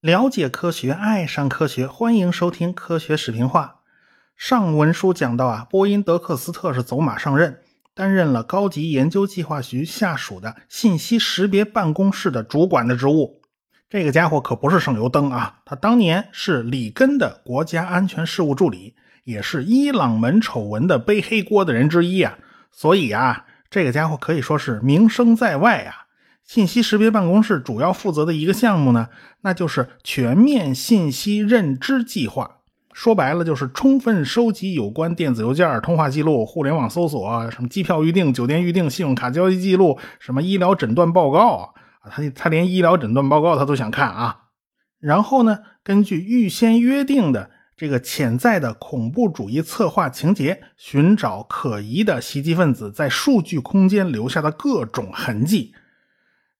了解科学，爱上科学，欢迎收听科学视频化。上文书讲到啊，波音德克斯特是走马上任，担任了高级研究计划局下属的信息识别办公室的主管的职务。这个家伙可不是省油灯啊，他当年是里根的国家安全事务助理，也是伊朗门丑闻的背黑锅的人之一啊。所以啊，这个家伙可以说是名声在外啊。信息识别办公室主要负责的一个项目呢，那就是全面信息认知计划。说白了，就是充分收集有关电子邮件、通话记录、互联网搜索、什么机票预订、酒店预订、信用卡交易记录、什么医疗诊断报告啊，他他连医疗诊断报告他都想看啊。然后呢，根据预先约定的这个潜在的恐怖主义策划情节，寻找可疑的袭击分子在数据空间留下的各种痕迹。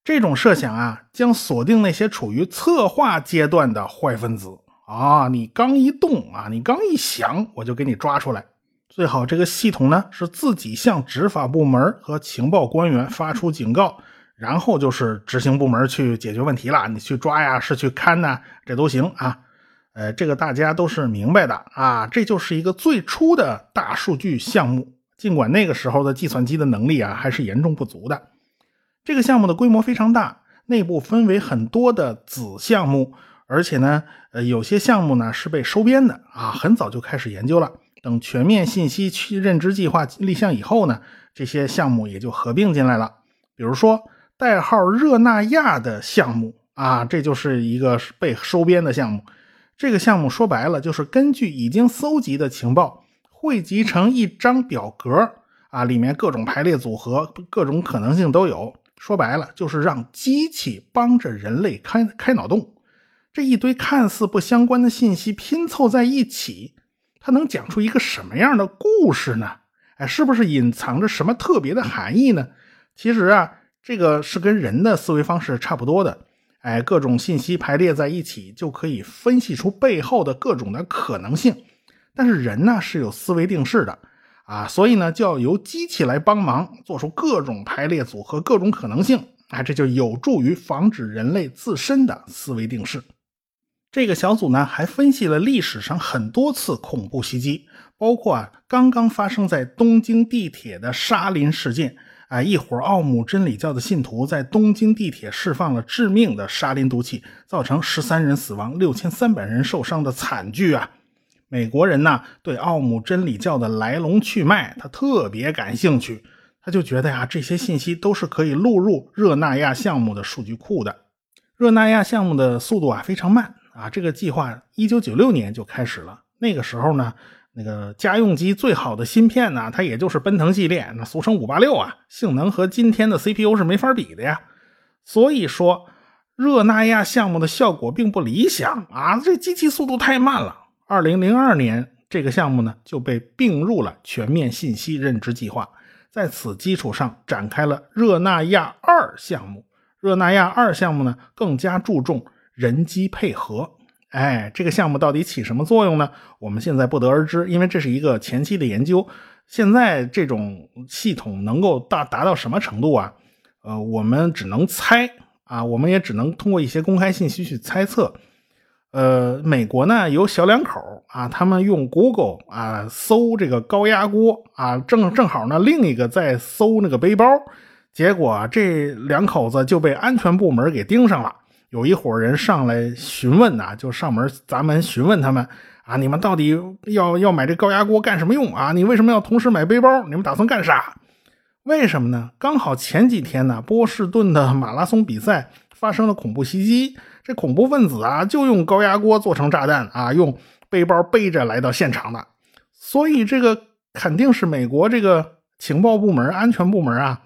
这种设想啊，将锁定那些处于策划阶段的坏分子啊！你刚一动啊，你刚一想，我就给你抓出来。最好这个系统呢是自己向执法部门和情报官员发出警告，然后就是执行部门去解决问题了。你去抓呀，是去看呐，这都行啊。呃，这个大家都是明白的啊。这就是一个最初的大数据项目，尽管那个时候的计算机的能力啊还是严重不足的。这个项目的规模非常大，内部分为很多的子项目，而且呢，呃，有些项目呢是被收编的啊，很早就开始研究了。等全面信息区认知计划立项以后呢，这些项目也就合并进来了。比如说代号热那亚的项目啊，这就是一个被收编的项目。这个项目说白了就是根据已经搜集的情报汇集成一张表格啊，里面各种排列组合、各种可能性都有。说白了，就是让机器帮着人类开开脑洞。这一堆看似不相关的信息拼凑在一起，它能讲出一个什么样的故事呢？哎，是不是隐藏着什么特别的含义呢？其实啊，这个是跟人的思维方式差不多的。哎，各种信息排列在一起，就可以分析出背后的各种的可能性。但是人呢，是有思维定式的。啊，所以呢，就要由机器来帮忙做出各种排列组合、各种可能性。啊，这就有助于防止人类自身的思维定式。这个小组呢，还分析了历史上很多次恐怖袭击，包括啊刚刚发生在东京地铁的沙林事件。啊，一伙奥姆真理教的信徒在东京地铁释放了致命的沙林毒气，造成十三人死亡、六千三百人受伤的惨剧啊。美国人呢，对奥姆真理教的来龙去脉，他特别感兴趣。他就觉得呀，这些信息都是可以录入热那亚项目的数据库的。热那亚项目的速度啊非常慢啊，这个计划一九九六年就开始了。那个时候呢，那个家用机最好的芯片呢，它也就是奔腾系列，那俗称五八六啊，性能和今天的 CPU 是没法比的呀。所以说，热那亚项目的效果并不理想啊，这机器速度太慢了。二零零二年，这个项目呢就被并入了全面信息认知计划，在此基础上展开了热那亚二项目。热那亚二项目呢更加注重人机配合。哎，这个项目到底起什么作用呢？我们现在不得而知，因为这是一个前期的研究。现在这种系统能够达达到什么程度啊？呃，我们只能猜啊，我们也只能通过一些公开信息去猜测。呃，美国呢有小两口啊，他们用 Google 啊搜这个高压锅啊，正正好呢另一个在搜那个背包，结果这两口子就被安全部门给盯上了。有一伙人上来询问呐，就上门砸门询问他们啊，你们到底要要买这高压锅干什么用啊？你为什么要同时买背包？你们打算干啥？为什么呢？刚好前几天呢，波士顿的马拉松比赛发生了恐怖袭击。这恐怖分子啊，就用高压锅做成炸弹啊，用背包背着来到现场的，所以这个肯定是美国这个情报部门、安全部门啊，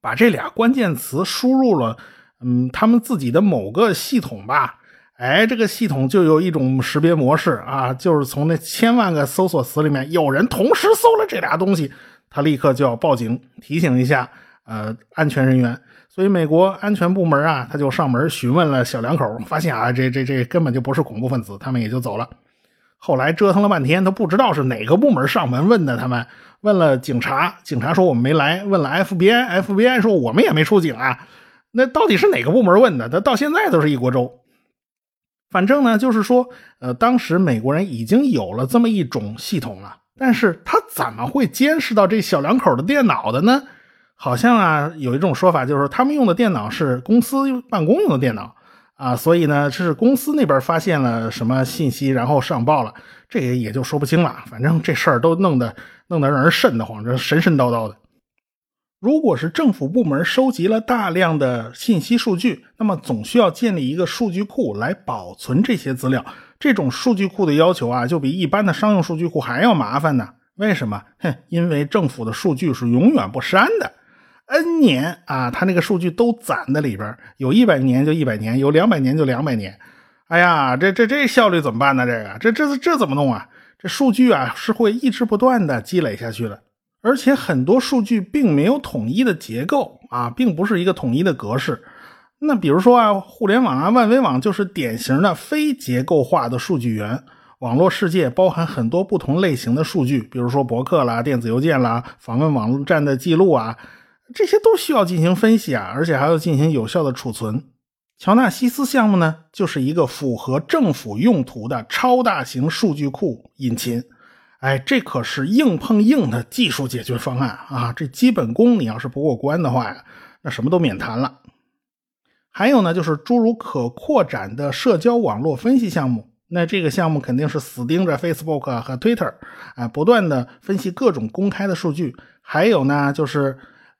把这俩关键词输入了，嗯，他们自己的某个系统吧，哎，这个系统就有一种识别模式啊，就是从那千万个搜索词里面，有人同时搜了这俩东西，他立刻就要报警提醒一下，呃，安全人员。所以，美国安全部门啊，他就上门询问了小两口，发现啊，这这这根本就不是恐怖分子，他们也就走了。后来折腾了半天，都不知道是哪个部门上门问的。他们问了警察，警察说我们没来；问了 FBI，FBI 说我们也没出警啊。那到底是哪个部门问的？他到现在都是一锅粥。反正呢，就是说，呃，当时美国人已经有了这么一种系统了，但是他怎么会监视到这小两口的电脑的呢？好像啊，有一种说法就是他们用的电脑是公司办公用的电脑啊，所以呢，这是公司那边发现了什么信息，然后上报了，这也也就说不清了。反正这事儿都弄得弄得让人瘆得慌，这神神叨叨的。如果是政府部门收集了大量的信息数据，那么总需要建立一个数据库来保存这些资料。这种数据库的要求啊，就比一般的商用数据库还要麻烦呢。为什么？哼，因为政府的数据是永远不删的，N 年啊，它那个数据都攒在里边，有一百年就一百年，有两百年就两百年。哎呀，这这这效率怎么办呢？这个，这这这怎么弄啊？这数据啊是会一直不断的积累下去的。而且很多数据并没有统一的结构啊，并不是一个统一的格式。那比如说啊，互联网啊，万维网就是典型的非结构化的数据源。网络世界包含很多不同类型的数据，比如说博客啦、电子邮件啦、访问网络站的记录啊，这些都需要进行分析啊，而且还要进行有效的储存。乔纳西斯项目呢，就是一个符合政府用途的超大型数据库引擎。哎，这可是硬碰硬的技术解决方案啊！这基本功你要是不过关的话呀，那什么都免谈了。还有呢，就是诸如可扩展的社交网络分析项目，那这个项目肯定是死盯着 Facebook 和 Twitter 啊，不断的分析各种公开的数据。还有呢，就是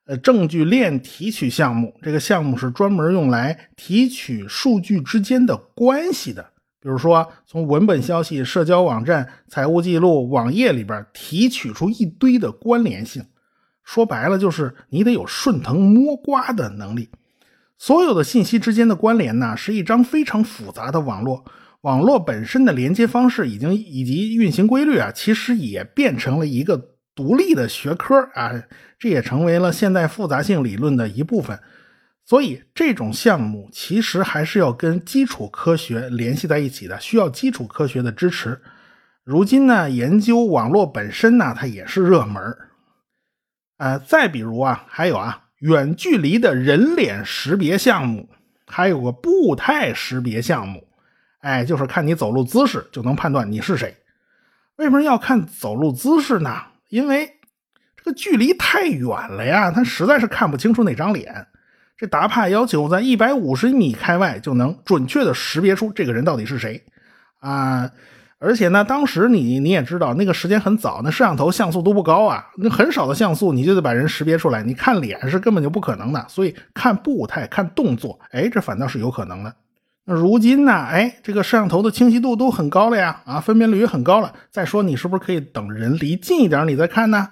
呃证据链提取项目，这个项目是专门用来提取数据之间的关系的。比如说，从文本消息、社交网站、财务记录、网页里边提取出一堆的关联性，说白了就是你得有顺藤摸瓜的能力。所有的信息之间的关联呢，是一张非常复杂的网络。网络本身的连接方式已经以及运行规律啊，其实也变成了一个独立的学科啊，这也成为了现代复杂性理论的一部分。所以这种项目其实还是要跟基础科学联系在一起的，需要基础科学的支持。如今呢，研究网络本身呢，它也是热门呃，再比如啊，还有啊，远距离的人脸识别项目，还有个步态识别项目。哎，就是看你走路姿势就能判断你是谁。为什么要看走路姿势呢？因为这个距离太远了呀，他实在是看不清楚那张脸。这达帕要求在一百五十米开外就能准确的识别出这个人到底是谁啊！而且呢，当时你你也知道，那个时间很早，那摄像头像素都不高啊，那很少的像素你就得把人识别出来，你看脸是根本就不可能的，所以看步态、看动作，哎，这反倒是有可能的。那如今呢，哎，这个摄像头的清晰度都很高了呀，啊，分辨率也很高了。再说你是不是可以等人离近一点你再看呢？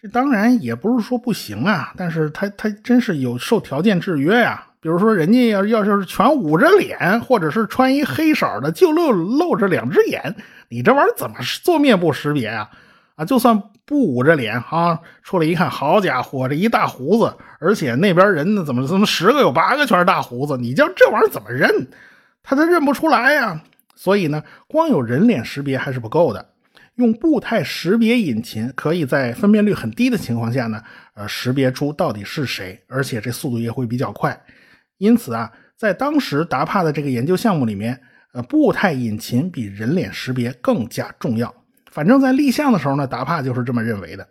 这当然也不是说不行啊，但是他他真是有受条件制约呀。比如说，人家要要是全捂着脸，或者是穿一黑色的，就露露着两只眼，你这玩意儿怎么做面部识别啊？啊，就算不捂着脸啊，出来一看，好家伙，这一大胡子，而且那边人呢，怎么怎么十个有八个全是大胡子？你叫这玩意儿怎么认？他都认不出来呀。所以呢，光有人脸识别还是不够的。用步态识别引擎，可以在分辨率很低的情况下呢，呃，识别出到底是谁，而且这速度也会比较快。因此啊，在当时达帕的这个研究项目里面，呃，步态引擎比人脸识别更加重要。反正，在立项的时候呢，达帕就是这么认为的。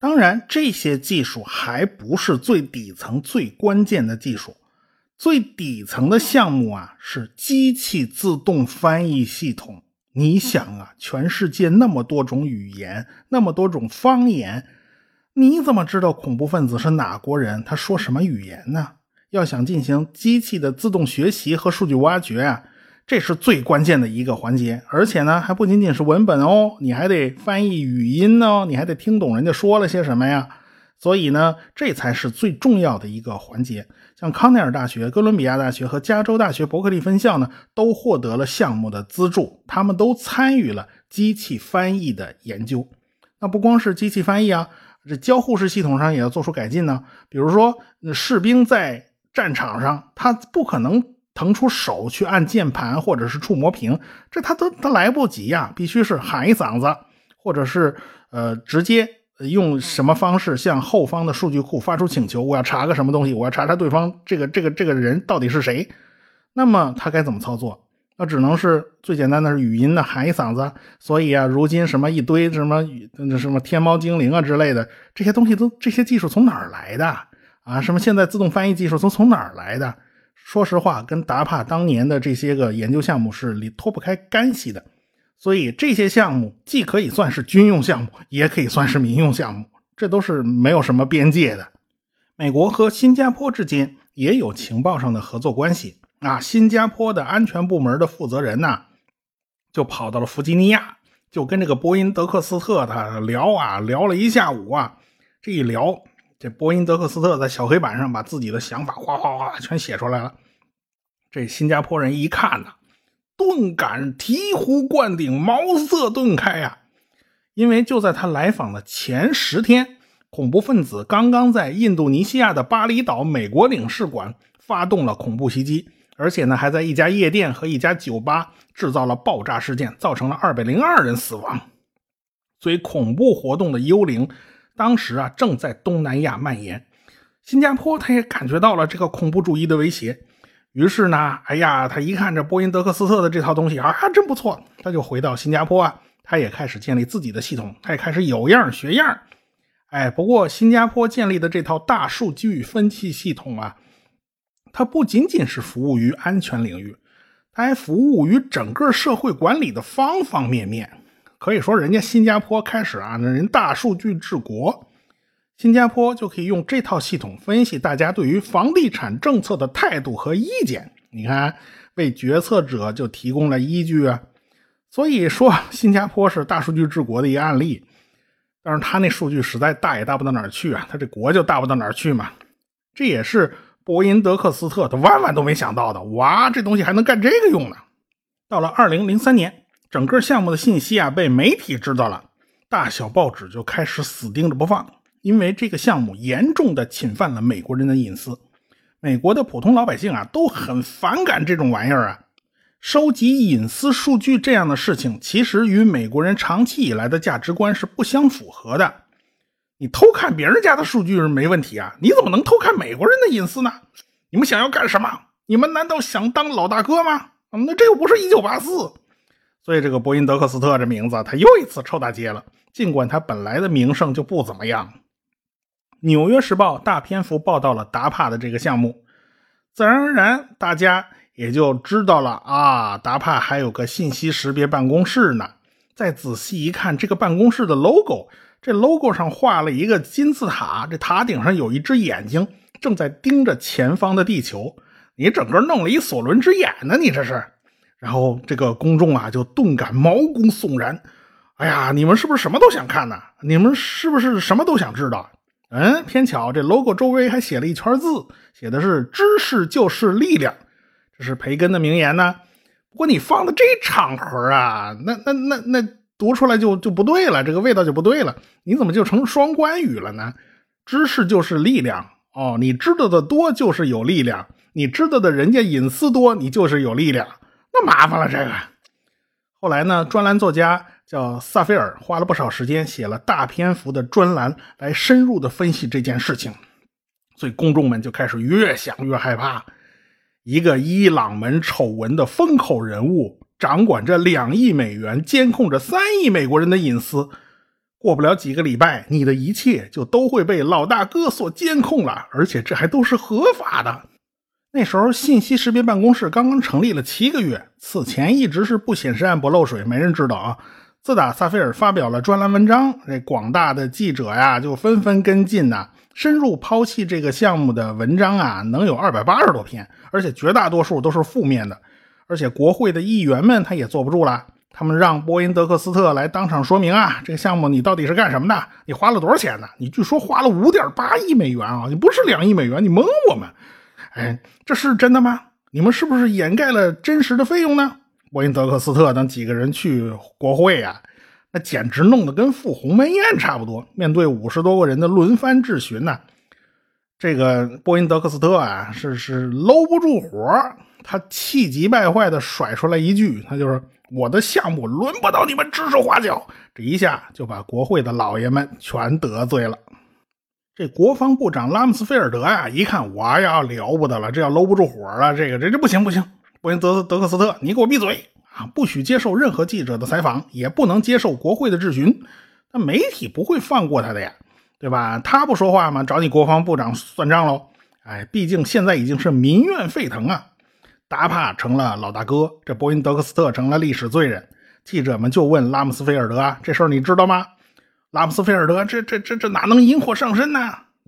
当然，这些技术还不是最底层、最关键的技术。最底层的项目啊，是机器自动翻译系统。你想啊，全世界那么多种语言，那么多种方言，你怎么知道恐怖分子是哪国人？他说什么语言呢？要想进行机器的自动学习和数据挖掘啊，这是最关键的一个环节。而且呢，还不仅仅是文本哦，你还得翻译语音呢，你还得听懂人家说了些什么呀。所以呢，这才是最重要的一个环节。像康奈尔大学、哥伦比亚大学和加州大学伯克利分校呢，都获得了项目的资助，他们都参与了机器翻译的研究。那不光是机器翻译啊，这交互式系统上也要做出改进呢。比如说，士兵在战场上，他不可能腾出手去按键盘或者是触摸屏，这他都他来不及呀，必须是喊一嗓子，或者是呃直接用什么方式向后方的数据库发出请求，我要查个什么东西，我要查查对方这个这个这个人到底是谁，那么他该怎么操作？那只能是最简单的是语音的喊一嗓子，所以啊，如今什么一堆什么什么天猫精灵啊之类的这些东西都这些技术从哪儿来的啊？什么现在自动翻译技术都从哪儿来的？说实话，跟达帕当年的这些个研究项目是离脱不开干系的。所以这些项目既可以算是军用项目，也可以算是民用项目，这都是没有什么边界的。美国和新加坡之间也有情报上的合作关系。啊，新加坡的安全部门的负责人呢，就跑到了弗吉尼亚，就跟这个波音德克斯特他聊啊，聊了一下午啊。这一聊，这波音德克斯特在小黑板上把自己的想法哗哗哗全写出来了。这新加坡人一看呢，顿感醍醐灌顶，茅塞顿开呀！因为就在他来访的前十天，恐怖分子刚刚在印度尼西亚的巴厘岛美国领事馆发动了恐怖袭击。而且呢，还在一家夜店和一家酒吧制造了爆炸事件，造成了二百零二人死亡。所以，恐怖活动的幽灵当时啊正在东南亚蔓延。新加坡他也感觉到了这个恐怖主义的威胁，于是呢，哎呀，他一看这波音德克斯特的这套东西啊，真不错，他就回到新加坡啊，他也开始建立自己的系统，他也开始有样学样。哎，不过新加坡建立的这套大数据分析系统啊。它不仅仅是服务于安全领域，它还服务于整个社会管理的方方面面。可以说，人家新加坡开始啊，那人大数据治国，新加坡就可以用这套系统分析大家对于房地产政策的态度和意见。你看，为决策者就提供了依据啊。所以说，新加坡是大数据治国的一个案例。但是他那数据实在大也大不到哪儿去啊，他这国就大不到哪儿去嘛。这也是。波音德克斯特他万万都没想到的，哇，这东西还能干这个用呢！到了二零零三年，整个项目的信息啊被媒体知道了，大小报纸就开始死盯着不放，因为这个项目严重的侵犯了美国人的隐私。美国的普通老百姓啊都很反感这种玩意儿啊，收集隐私数据这样的事情，其实与美国人长期以来的价值观是不相符合的。你偷看别人家的数据是没问题啊，你怎么能偷看美国人的隐私呢？你们想要干什么？你们难道想当老大哥吗？那这又不是一九八四，所以这个波音德克斯特这名字他又一次臭大街了。尽管他本来的名声就不怎么样，《纽约时报》大篇幅报道了达帕的这个项目，自然而然大家也就知道了啊，达帕还有个信息识别办公室呢。再仔细一看，这个办公室的 logo。这 logo 上画了一个金字塔，这塔顶上有一只眼睛正在盯着前方的地球。你整个弄了一索伦之眼呢？你这是？然后这个公众啊就顿感毛骨悚然。哎呀，你们是不是什么都想看呢？你们是不是什么都想知道？嗯，偏巧这 logo 周围还写了一圈字，写的是“知识就是力量”，这是培根的名言呢。不过你放的这场合啊，那那那那。读出来就就不对了，这个味道就不对了。你怎么就成双关语了呢？知识就是力量哦，你知道的多就是有力量，你知道的人家隐私多，你就是有力量。那麻烦了这个。后来呢，专栏作家叫萨菲尔，花了不少时间写了大篇幅的专栏，来深入的分析这件事情。所以公众们就开始越想越害怕，一个伊朗门丑闻的风口人物。掌管着两亿美元，监控着三亿美国人的隐私。过不了几个礼拜，你的一切就都会被老大哥所监控了，而且这还都是合法的。那时候，信息识别办公室刚刚成立了七个月，此前一直是不显示暗不漏水，没人知道啊。自打萨菲尔发表了专栏文章，这广大的记者呀就纷纷跟进呐，深入剖析这个项目的文章啊，能有二百八十多篇，而且绝大多数都是负面的。而且国会的议员们他也坐不住了，他们让波音德克斯特来当场说明啊，这个项目你到底是干什么的？你花了多少钱呢？你据说花了五点八亿美元啊，你不是两亿美元，你蒙我们？哎，这是真的吗？你们是不是掩盖了真实的费用呢？波音德克斯特等几个人去国会啊，那简直弄得跟赴鸿门宴差不多。面对五十多个人的轮番质询呢，这个波音德克斯特啊是是搂不住火。他气急败坏地甩出来一句：“他就是我的项目轮不到你们指手画脚。”这一下就把国会的老爷们全得罪了。这国防部长拉姆斯菲尔德呀，一看我呀了不得了，这要搂不住火了，这个这这不行不行，波音德德克斯特，你给我闭嘴啊！不许接受任何记者的采访，也不能接受国会的质询。那媒体不会放过他的呀，对吧？他不说话吗？找你国防部长算账喽！哎，毕竟现在已经是民怨沸腾啊，达帕成了老大哥，这波音德克斯特成了历史罪人。记者们就问拉姆斯菲尔德啊，这事儿你知道吗？拉姆斯菲尔德，这这这这哪能引火上身呢？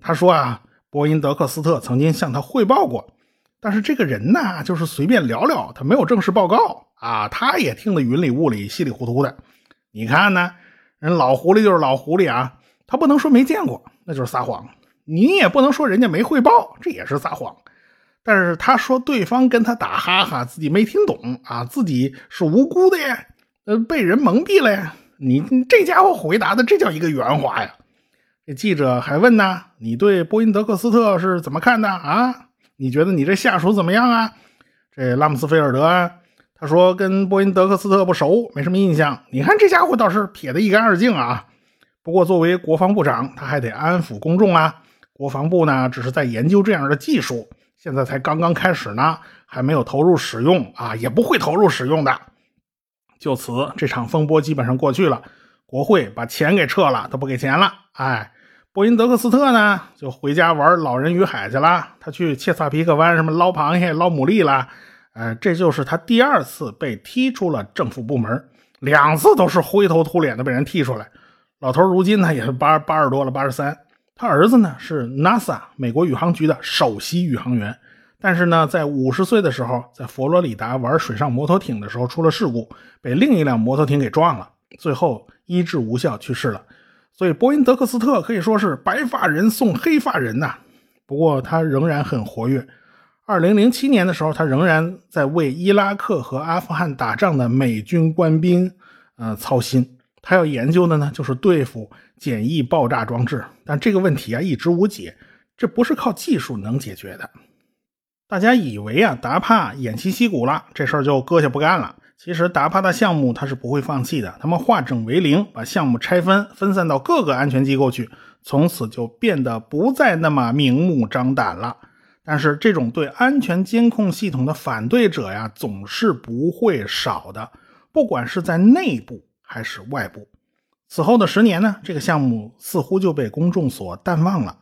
他说啊，波音德克斯特曾经向他汇报过，但是这个人呢，就是随便聊聊，他没有正式报告啊。他也听得云里雾里、稀里糊涂的。你看呢，人老狐狸就是老狐狸啊，他不能说没见过，那就是撒谎；你也不能说人家没汇报，这也是撒谎。但是他说对方跟他打哈哈，自己没听懂啊，自己是无辜的呀，呃，被人蒙蔽了呀。你这家伙回答的这叫一个圆滑呀！这记者还问呢，你对波音德克斯特是怎么看的啊？你觉得你这下属怎么样啊？这拉姆斯菲尔德他说跟波音德克斯特不熟，没什么印象。你看这家伙倒是撇得一干二净啊。不过作为国防部长，他还得安抚公众啊。国防部呢，只是在研究这样的技术，现在才刚刚开始呢，还没有投入使用啊，也不会投入使用的。就此，这场风波基本上过去了。国会把钱给撤了，他不给钱了。哎，波因德克斯特呢，就回家玩老人与海去了。他去切萨皮克湾什么捞螃蟹、捞牡蛎了。呃，这就是他第二次被踢出了政府部门，两次都是灰头土脸的被人踢出来。老头如今呢也是八八十多了，八十三。他儿子呢是 NASA 美国宇航局的首席宇航员。但是呢，在五十岁的时候，在佛罗里达玩水上摩托艇的时候出了事故，被另一辆摩托艇给撞了，最后医治无效去世了。所以波音德克斯特可以说是白发人送黑发人呐。不过他仍然很活跃。二零零七年的时候，他仍然在为伊拉克和阿富汗打仗的美军官兵呃操心。他要研究的呢，就是对付简易爆炸装置。但这个问题啊，一直无解，这不是靠技术能解决的。大家以为啊，达帕偃旗息鼓了，这事儿就搁下不干了。其实达帕的项目他是不会放弃的，他们化整为零，把项目拆分，分散到各个安全机构去，从此就变得不再那么明目张胆了。但是这种对安全监控系统的反对者呀，总是不会少的，不管是在内部还是外部。此后的十年呢，这个项目似乎就被公众所淡忘了。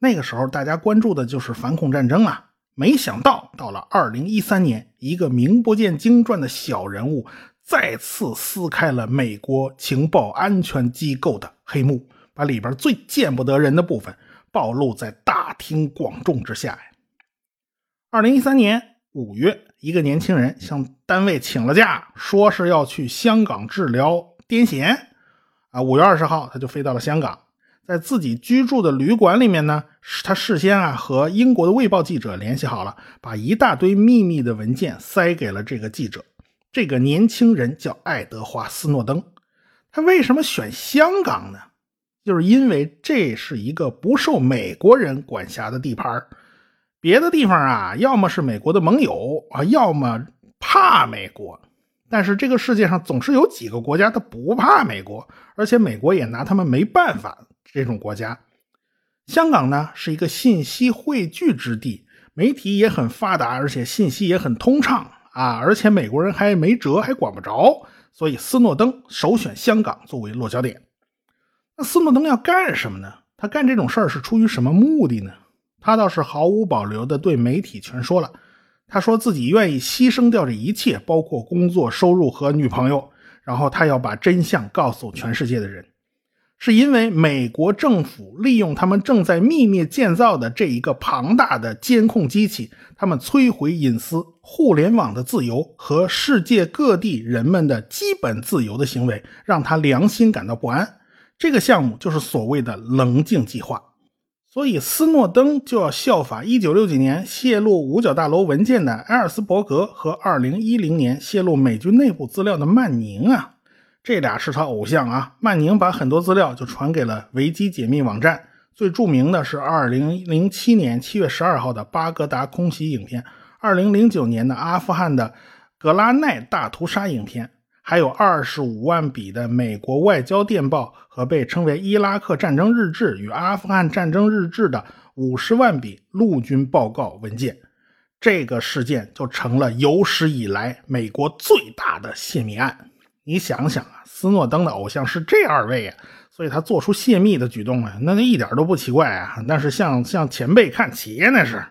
那个时候大家关注的就是反恐战争啊。没想到，到了二零一三年，一个名不见经传的小人物再次撕开了美国情报安全机构的黑幕，把里边最见不得人的部分暴露在大庭广众之下呀。二零一三年五月，一个年轻人向单位请了假，说是要去香港治疗癫痫。啊，五月二十号，他就飞到了香港。在自己居住的旅馆里面呢，他事先啊和英国的《卫报》记者联系好了，把一大堆秘密的文件塞给了这个记者。这个年轻人叫爱德华·斯诺登，他为什么选香港呢？就是因为这是一个不受美国人管辖的地盘别的地方啊，要么是美国的盟友啊，要么怕美国。但是这个世界上总是有几个国家他不怕美国，而且美国也拿他们没办法。这种国家，香港呢是一个信息汇聚之地，媒体也很发达，而且信息也很通畅啊！而且美国人还没辙，还管不着，所以斯诺登首选香港作为落脚点。那斯诺登要干什么呢？他干这种事儿是出于什么目的呢？他倒是毫无保留地对媒体全说了，他说自己愿意牺牲掉这一切，包括工作、收入和女朋友，然后他要把真相告诉全世界的人。是因为美国政府利用他们正在秘密建造的这一个庞大的监控机器，他们摧毁隐私、互联网的自由和世界各地人们的基本自由的行为，让他良心感到不安。这个项目就是所谓的“棱镜计划”，所以斯诺登就要效法1969年泄露五角大楼文件的埃尔斯伯格和2010年泄露美军内部资料的曼宁啊。这俩是他偶像啊！曼宁把很多资料就传给了维基解密网站，最著名的是2007年7月12号的巴格达空袭影片2009年的阿富汗的格拉奈大屠杀影片，还有25万笔的美国外交电报和被称为伊拉克战争日志与阿富汗战争日志的50万笔陆军报告文件。这个事件就成了有史以来美国最大的泄密案。你想想啊，斯诺登的偶像是这二位啊，所以他做出泄密的举动啊，那那一点都不奇怪啊。但是向向前辈看齐呀那是。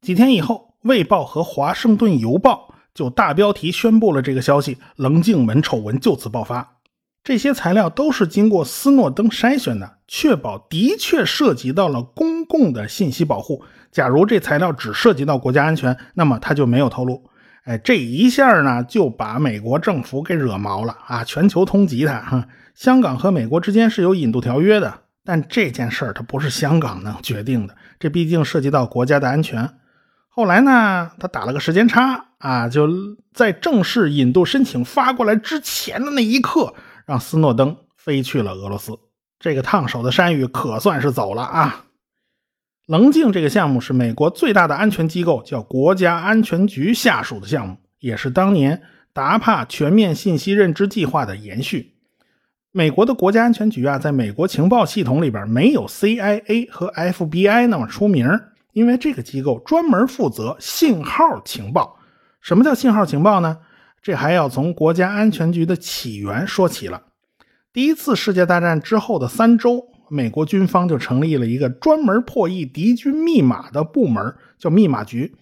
几天以后，《卫报》和《华盛顿邮报》就大标题宣布了这个消息，棱镜门丑闻就此爆发。这些材料都是经过斯诺登筛选的，确保的确涉及到了公共的信息保护。假如这材料只涉及到国家安全，那么他就没有透露。哎，这一下呢，就把美国政府给惹毛了啊！全球通缉他。哈，香港和美国之间是有引渡条约的，但这件事儿它不是香港能决定的，这毕竟涉及到国家的安全。后来呢，他打了个时间差啊，就在正式引渡申请发过来之前的那一刻，让斯诺登飞去了俄罗斯。这个烫手的山芋可算是走了啊！棱镜这个项目是美国最大的安全机构，叫国家安全局下属的项目，也是当年达帕全面信息认知计划的延续。美国的国家安全局啊，在美国情报系统里边没有 CIA 和 FBI 那么出名，因为这个机构专门负责信号情报。什么叫信号情报呢？这还要从国家安全局的起源说起了。第一次世界大战之后的三周。美国军方就成立了一个专门破译敌军密码的部门，叫密码局。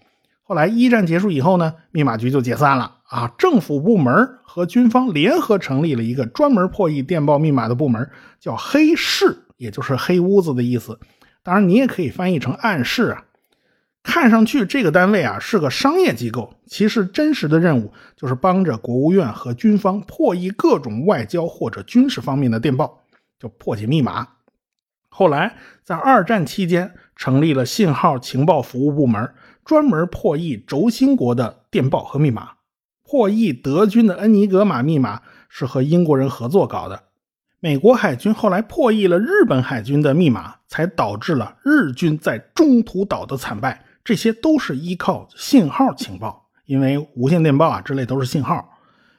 后来一战结束以后呢，密码局就解散了啊。政府部门和军方联合成立了一个专门破译电报密码的部门，叫黑市，也就是黑屋子的意思。当然，你也可以翻译成暗室啊。看上去这个单位啊是个商业机构，其实真实的任务就是帮着国务院和军方破译各种外交或者军事方面的电报，就破解密码。后来，在二战期间，成立了信号情报服务部门，专门破译轴心国的电报和密码。破译德军的恩尼格玛密码是和英国人合作搞的。美国海军后来破译了日本海军的密码，才导致了日军在中途岛的惨败。这些都是依靠信号情报，因为无线电报啊之类都是信号。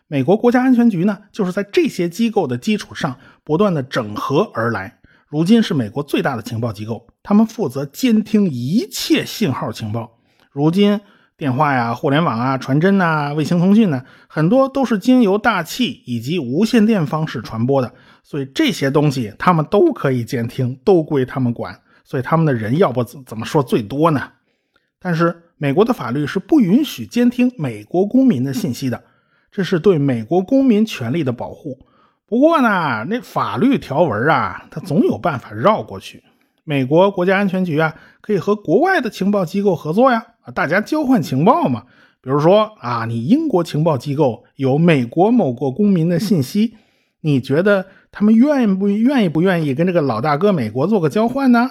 美国国家安全局呢，就是在这些机构的基础上不断的整合而来。如今是美国最大的情报机构，他们负责监听一切信号情报。如今电话呀、互联网啊、传真呐、卫星通讯呢，很多都是经由大气以及无线电方式传播的，所以这些东西他们都可以监听，都归他们管。所以他们的人要不怎怎么说最多呢？但是美国的法律是不允许监听美国公民的信息的，这是对美国公民权利的保护。不过呢，那法律条文啊，它总有办法绕过去。美国国家安全局啊，可以和国外的情报机构合作呀，啊，大家交换情报嘛。比如说啊，你英国情报机构有美国某个公民的信息，你觉得他们愿不愿意不愿意跟这个老大哥美国做个交换呢？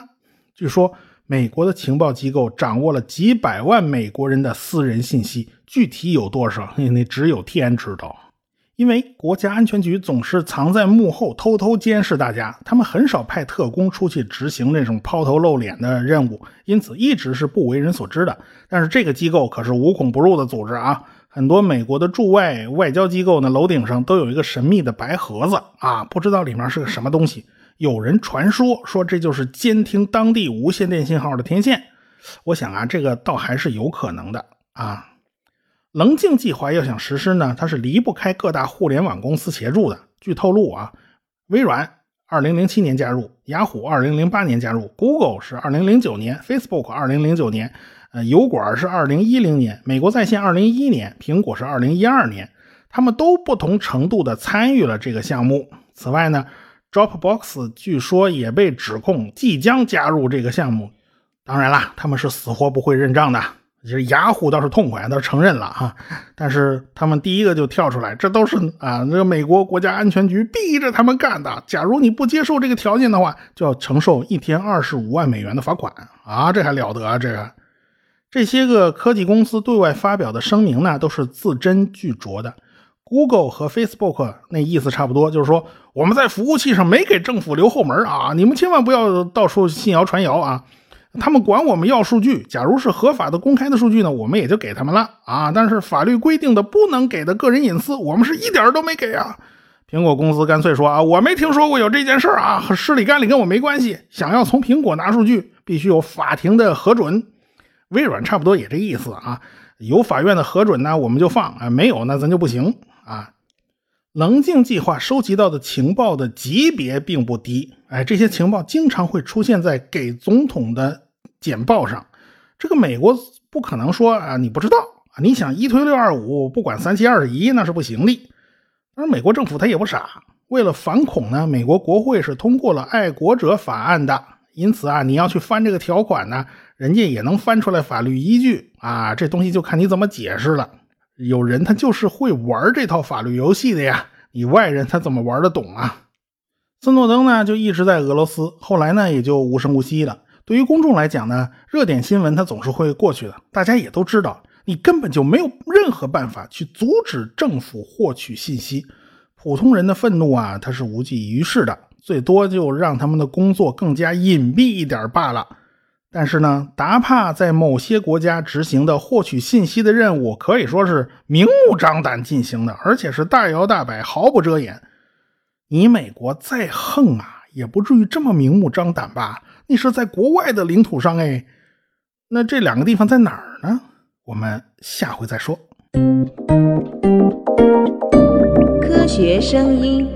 据说美国的情报机构掌握了几百万美国人的私人信息，具体有多少，那只有天知道。因为国家安全局总是藏在幕后偷偷监视大家，他们很少派特工出去执行那种抛头露脸的任务，因此一直是不为人所知的。但是这个机构可是无孔不入的组织啊！很多美国的驻外外交机构呢，楼顶上都有一个神秘的白盒子啊，不知道里面是个什么东西。有人传说说这就是监听当地无线电信号的天线。我想啊，这个倒还是有可能的啊。棱镜计划要想实施呢，它是离不开各大互联网公司协助的。据透露啊，微软二零零七年加入，雅虎二零零八年加入，Google 是二零零九年，Facebook 二零零九年，呃，油管是二零一零年，美国在线二零一一年，苹果是二零一二年，他们都不同程度的参与了这个项目。此外呢，Dropbox 据说也被指控即将加入这个项目。当然啦，他们是死活不会认账的。这雅虎倒是痛快，倒是承认了哈，但是他们第一个就跳出来，这都是啊，这个美国国家安全局逼着他们干的。假如你不接受这个条件的话，就要承受一天二十五万美元的罚款啊！这还了得啊！这个这些个科技公司对外发表的声明呢，都是字斟句酌的。Google 和 Facebook 那意思差不多，就是说我们在服务器上没给政府留后门啊，你们千万不要到处信谣传谣啊。他们管我们要数据，假如是合法的、公开的数据呢，我们也就给他们了啊。但是法律规定的不能给的个人隐私，我们是一点都没给啊。苹果公司干脆说啊，我没听说过有这件事啊，和失里干里跟我没关系。想要从苹果拿数据，必须有法庭的核准。微软差不多也这意思啊，有法院的核准呢，我们就放啊；没有那咱就不行啊。棱镜计划收集到的情报的级别并不低，哎，这些情报经常会出现在给总统的简报上。这个美国不可能说啊，你不知道啊，你想一推六二五，不管三七二十一，那是不行的。而美国政府他也不傻，为了反恐呢，美国国会是通过了爱国者法案的。因此啊，你要去翻这个条款呢，人家也能翻出来法律依据啊。这东西就看你怎么解释了。有人他就是会玩这套法律游戏的呀，你外人他怎么玩得懂啊？斯诺登呢就一直在俄罗斯，后来呢也就无声无息了。对于公众来讲呢，热点新闻它总是会过去的，大家也都知道。你根本就没有任何办法去阻止政府获取信息，普通人的愤怒啊，它是无济于事的，最多就让他们的工作更加隐蔽一点罢了。但是呢，达帕在某些国家执行的获取信息的任务，可以说是明目张胆进行的，而且是大摇大摆、毫不遮掩。你美国再横啊，也不至于这么明目张胆吧？你是在国外的领土上哎，那这两个地方在哪儿呢？我们下回再说。科学声音。